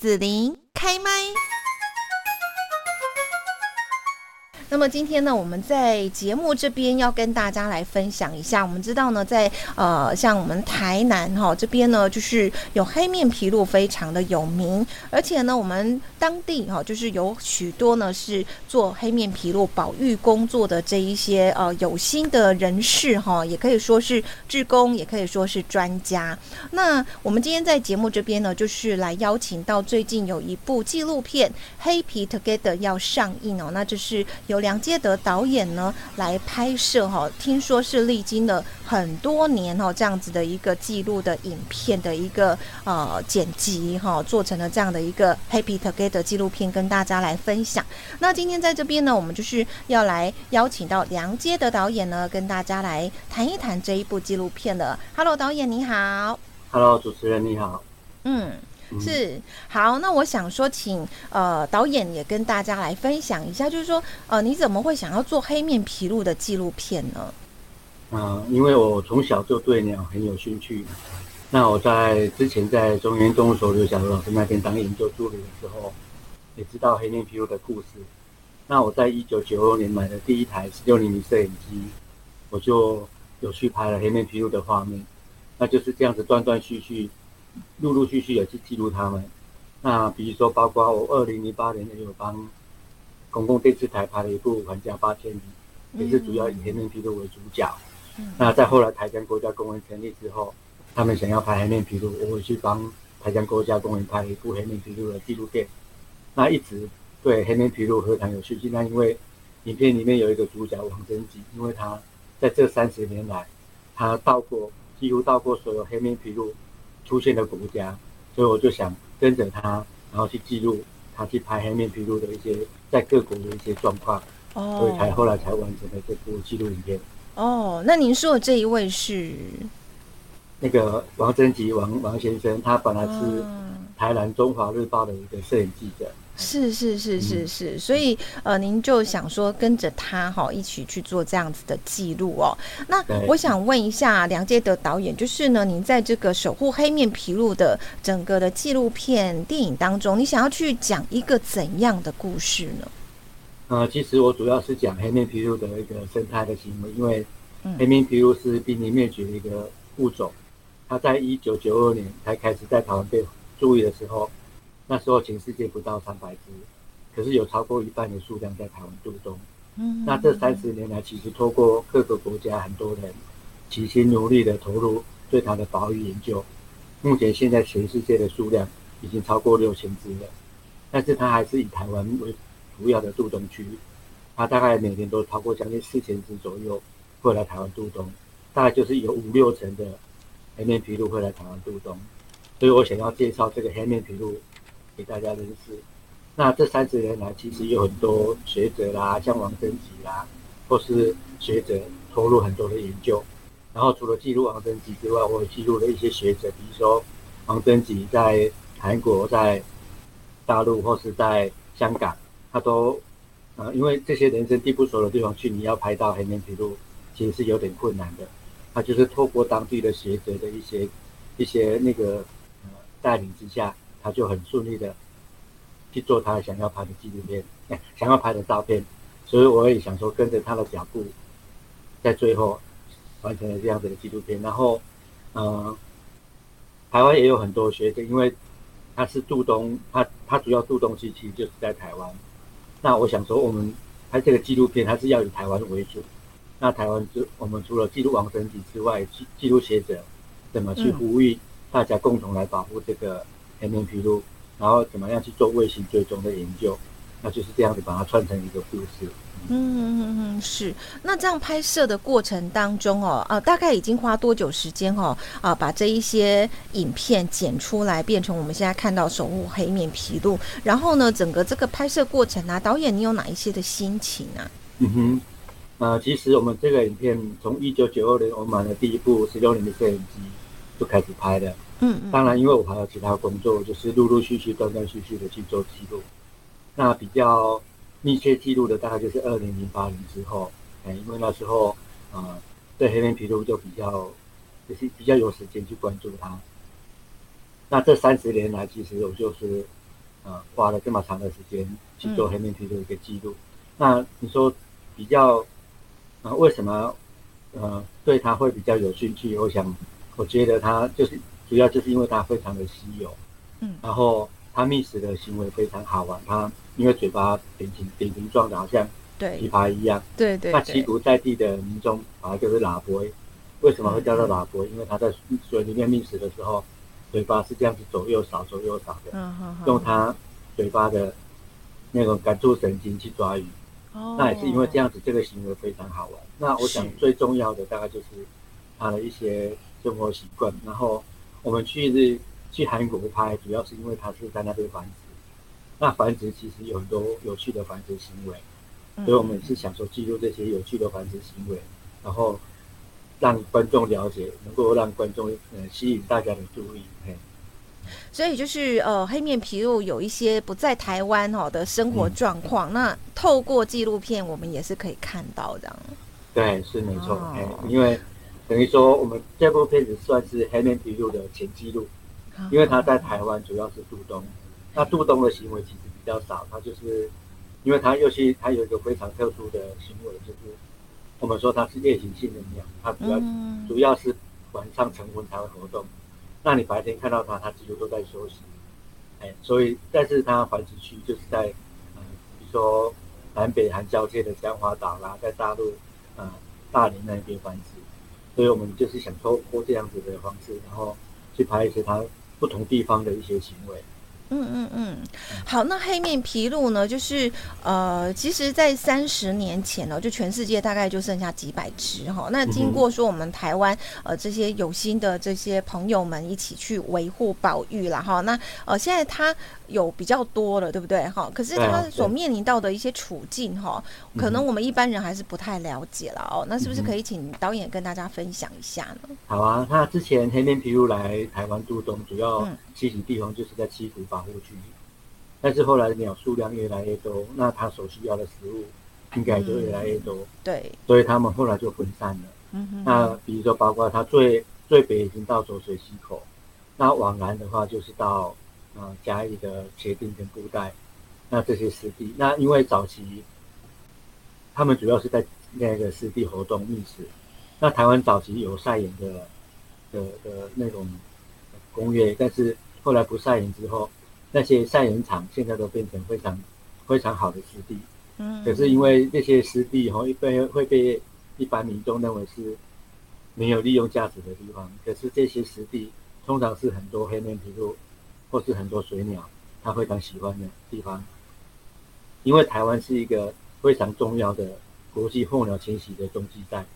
子琳开麦。那么今天呢，我们在节目这边要跟大家来分享一下。我们知道呢，在呃，像我们台南哈、这边呢，就是有黑面琵鹭非常的有名，而且呢，我们当地哈、就是有许多呢是做黑面琵鹭保育工作的这一些呃有心的人士哈、也可以说是志工，也可以说是专家。那我们今天在节目这边呢，就是来邀请到最近有一部纪录片《黑皮 Together》要上映哦，那这是有有。梁阶德导演呢来拍摄哈，听说是历经了很多年哈，这样子的一个记录的影片的一个呃剪辑哈，做成了这样的一个《Happy Together》纪录片，跟大家来分享。那今天在这边呢，我们就是要来邀请到梁阶德导演呢，跟大家来谈一谈这一部纪录片的。Hello，导演你好。Hello，主持人你好。嗯。是好，那我想说，请呃导演也跟大家来分享一下，就是说呃你怎么会想要做黑面琵鹭的纪录片呢？啊、呃，因为我从小就对鸟很有兴趣。那我在之前在中原动物所刘小老师那边当研究助理的时候，也知道黑面琵鹭的故事。那我在一九九二年买的第一台十六厘米摄影机，我就有去拍了黑面琵鹭的画面。那就是这样子断断续续。陆陆续续有去记录他们，那比如说，包括我二零零八年也有帮公共电视台拍了一部《还家八千里》，也是主要以黑面琵鹭为主角。那在后来台江国家公园成立之后，他们想要拍黑面琵鹭，我会去帮台江国家公园拍了一部黑面琵鹭的纪录片。那一直对黑面琵鹭非常有兴趣。那因为影片里面有一个主角王贞吉，因为他在这三十年来，他到过几乎到过所有黑面琵鹭。出现的国家，所以我就想跟着他，然后去记录他去拍黑面琵鹭的一些在各国的一些状况，哦，所以才后来才完成了这部纪录影片。哦，那您说的这一位是那个王贞吉王王先生，他本来是台南中华日报的一个摄影记者。是是是是是，所以呃，您就想说跟着他哈一起去做这样子的记录哦。那我想问一下梁杰德导演，就是呢，您在这个守护黑面琵鹭的整个的纪录片电影当中，你想要去讲一个怎样的故事呢？呃，其实我主要是讲黑面琵鹭的一个生态的行为，因为黑面琵鹭是濒临灭绝的一个物种，它在一九九二年才开始在台湾被注意的时候。那时候全世界不到三百只，可是有超过一半的数量在台湾渡冬。嗯，那这三十年来，其实透过各个国家很多人齐心努力的投入对它的保育研究，目前现在全世界的数量已经超过六千只了。但是它还是以台湾为主要的渡冬区，它大概每年都超过将近四千只左右会来台湾渡冬，大概就是有五六成的黑面琵鹭会来台湾渡冬。所以我想要介绍这个黑面琵鹭。给大家认识。那这三十年来，其实有很多学者啦，像王贞吉啦，或是学者投入很多的研究。然后除了记录王贞吉之外，我也记录了一些学者，比如说王贞吉在韩国、在大陆或是在香港，他都呃，因为这些人生地不熟的地方去，你要拍到黑面琵鹭，其实是有点困难的。他就是透过当地的学者的一些一些那个呃带领之下。他就很顺利的去做他想要拍的纪录片，想要拍的照片，所以我也想说跟着他的脚步，在最后完成了这样子的纪录片。然后，嗯，台湾也有很多学者，因为他是驻东，他他主要渡冬期其实就是在台湾。那我想说，我们拍这个纪录片，还是要以台湾为主。那台湾就我们除了记录王神吉之外，记记录学者怎么去呼吁大家共同来保护这个。黑面皮鹭，然后怎么样去做卫星追踪的研究，那就是这样子把它串成一个故事。嗯嗯嗯嗯，是。那这样拍摄的过程当中哦，啊，大概已经花多久时间哦？啊，把这一些影片剪出来，变成我们现在看到守护黑面皮鹭。然后呢，整个这个拍摄过程啊，导演你有哪一些的心情啊？嗯哼，呃，其实我们这个影片从一九九二年我买了第一部十六年的摄影机就开始拍的。嗯，当然，因为我还有其他工作，就是陆陆续续、断断续续的去做记录。那比较密切记录的，大概就是二零零八年之后，哎，因为那时候，呃，对黑面琵鹭就比较，就是比较有时间去关注它。那这三十年来，其实我就是呃花了这么长的时间去做黑面琵鹭一个记录。那你说比较啊、呃，为什么呃对它会比较有兴趣？我想，我觉得它就是主要就是因为它非常的稀有，嗯，然后它觅食的行为非常好玩，它因为嘴巴扁平扁平状的，好像琵琶一样，对对，那栖伏在地的民众把它就是喇叭。为什么会叫做喇叭？因为它在水里面觅食的时候，嘴巴是这样子左右扫、左右扫的，嗯嗯、用它嘴巴的那种感触神经去抓鱼。哦、那也是因为这样子，这个行为非常好玩。那我想最重要的大概就是它的一些生活习惯。然后我们去日去韩国拍，主要是因为它是在那边繁殖。那繁殖其实有很多有趣的繁殖行为，嗯、所以我们是想说记录这些有趣的繁殖行为，然后。让观众了解，能够让观众呃吸引大家的注意，嘿。所以就是呃黑面琵鹭有一些不在台湾哦的生活状况，嗯、那透过纪录片我们也是可以看到的。对，是没错，哎、哦，因为等于说我们这部片子算是黑面琵鹭的前记录，哦、因为它在台湾主要是渡冬，那渡冬的行为其实比较少，他就是因为他又是他有一个非常特殊的行为就是。我们说它是夜行性的鸟，它主要、嗯、主要是晚上晨昏才会活动。那你白天看到它，它几乎都在休息。哎，所以但是它繁殖区就是在，呃，比如说南北韩交界的江华岛啦，在大陆，呃，大连那边繁殖。所以我们就是想透过这样子的方式，然后去拍一些他不同地方的一些行为。嗯嗯嗯，好，那黑面琵鹭呢？就是呃，其实，在三十年前呢，就全世界大概就剩下几百只哈。那经过说我们台湾呃这些有心的这些朋友们一起去维护保育了哈。那呃，现在它有比较多了，对不对哈？可是它所面临到的一些处境哈，可能我们一般人还是不太了解了哦。那是不是可以请导演跟大家分享一下呢？好啊，那之前黑面琵鹭来台湾渡冬，主要栖息地方就是在七股保护区，但是后来鸟数量越来越多，那它所需要的食物应该就越来越多。对，所以他们后来就分散了。嗯哼。那比如说，包括它最最北已经到浊水溪口，那往南的话就是到呃嘉义的茄萣跟布袋，那这些湿地。那因为早期他们主要是在那个湿地活动觅食。那台湾早期有晒盐的的的那种工业，但是。后来不晒盐之后，那些晒盐场现在都变成非常非常好的湿地。嗯，可是因为这些湿地哈，一般会被一般民众认为是没有利用价值的地方。可是这些湿地通常是很多黑面琵鹭或是很多水鸟它非常喜欢的地方，因为台湾是一个非常重要的国际候鸟迁徙的中继站。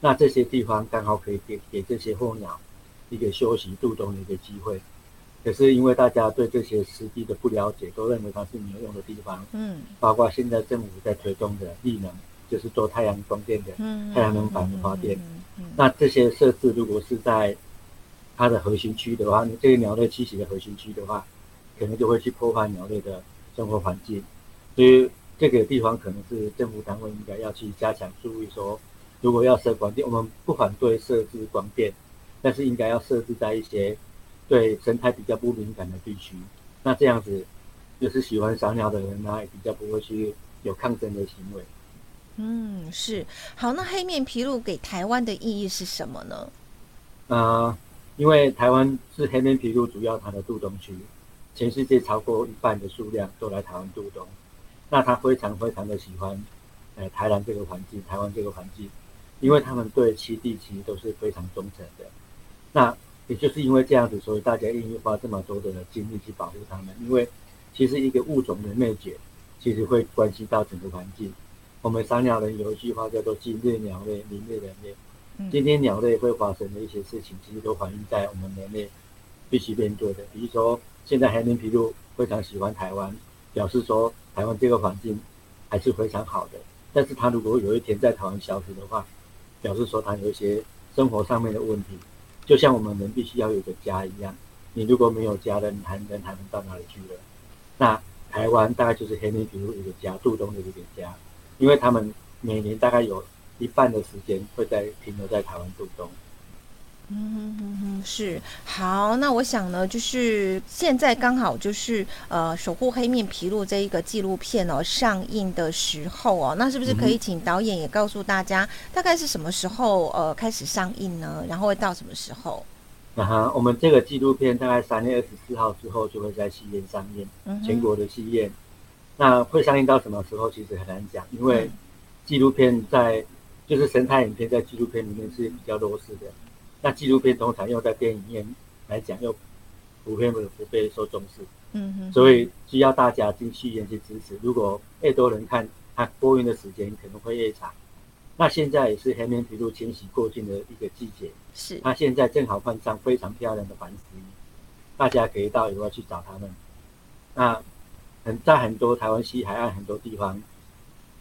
那这些地方刚好可以给给这些候鸟一个休息度冬的一个机会。可是因为大家对这些湿地的不了解，都认为它是没有用的地方。嗯，包括现在政府在推动的绿能，就是做太阳光电的，太阳能板的发电。那这些设置如果是在它的核心区的话，这个鸟类栖息的核心区的话，可能就会去破坏鸟类的生活环境。所以这个地方可能是政府单位应该要去加强注意，说如果要设光电，我们不反对设置光电，但是应该要设置在一些。对生态比较不敏感的地区，那这样子就是喜欢赏鸟的人呢，也比较不会去有抗争的行为。嗯，是。好，那黑面琵鹭给台湾的意义是什么呢？呃，因为台湾是黑面琵鹭主要它的渡冬区，全世界超过一半的数量都来台湾渡冬，那它非常非常的喜欢，呃，台南这个环境，台湾这个环境，因为他们对栖地其实都是非常忠诚的。那也就是因为这样子，所以大家愿意花这么多的精力去保护它们。因为其实一个物种的灭绝，其实会关系到整个环境。我们赏鸟人有一句话叫做“今日鸟类，明日人类”。今天鸟类会发生的一些事情，其实都反映在我们人类必须面对的。比如说，现在黑面琵鹭非常喜欢台湾，表示说台湾这个环境还是非常好的。但是它如果有一天在台湾消失的话，表示说它有一些生活上面的问题。就像我们人必须要有个家一样，你如果没有家人，你还人还能到哪里去呢？那台湾大概就是黑面琵鹭一个家，杜东的一个家，因为他们每年大概有一半的时间会在停留在台湾渡冬。嗯是好。那我想呢，就是现在刚好就是呃，守护黑面琵鹭这一个纪录片哦上映的时候哦，那是不是可以请导演也告诉大家，大概是什么时候呃开始上映呢？然后会到什么时候？啊哈，我们这个纪录片大概三月二十四号之后就会在戏院上映，嗯、全国的戏院。那会上映到什么时候？其实很难讲，因为纪录片在就是神态影片在纪录片里面是比较弱势的。那纪录片通常用在电影院来讲，又普遍不不被受重视，嗯哼，所以需要大家进戏院去支持。如果越多人看，它播映的时间可能会越长。那现在也是黑面琵鹭迁徙过境的一个季节，是。那现在正好换上非常漂亮的繁殖衣，大家可以到野外去找它们。那很在很多台湾西海岸很多地方，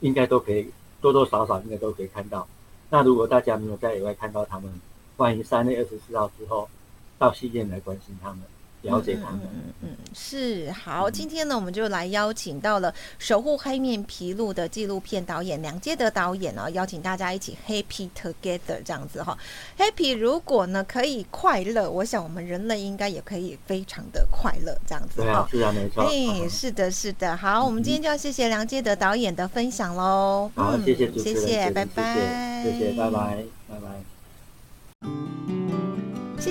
应该都可以多多少少应该都可以看到。那如果大家没有在野外看到它们，欢迎三月二十四号之后到戏院来关心他们，了解他们。嗯嗯，嗯，是好。今天呢，我们就来邀请到了《守护黑面琵鹭》的纪录片导演梁杰德导演呢，邀请大家一起 Happy Together 这样子哈。Happy 如果呢可以快乐，我想我们人类应该也可以非常的快乐这样子哈。对啊，是啊，没错。哎，是的，是的。好，我们今天就要谢谢梁杰德导演的分享喽。好，谢谢主持人，谢谢，拜拜，谢谢，拜拜，拜拜。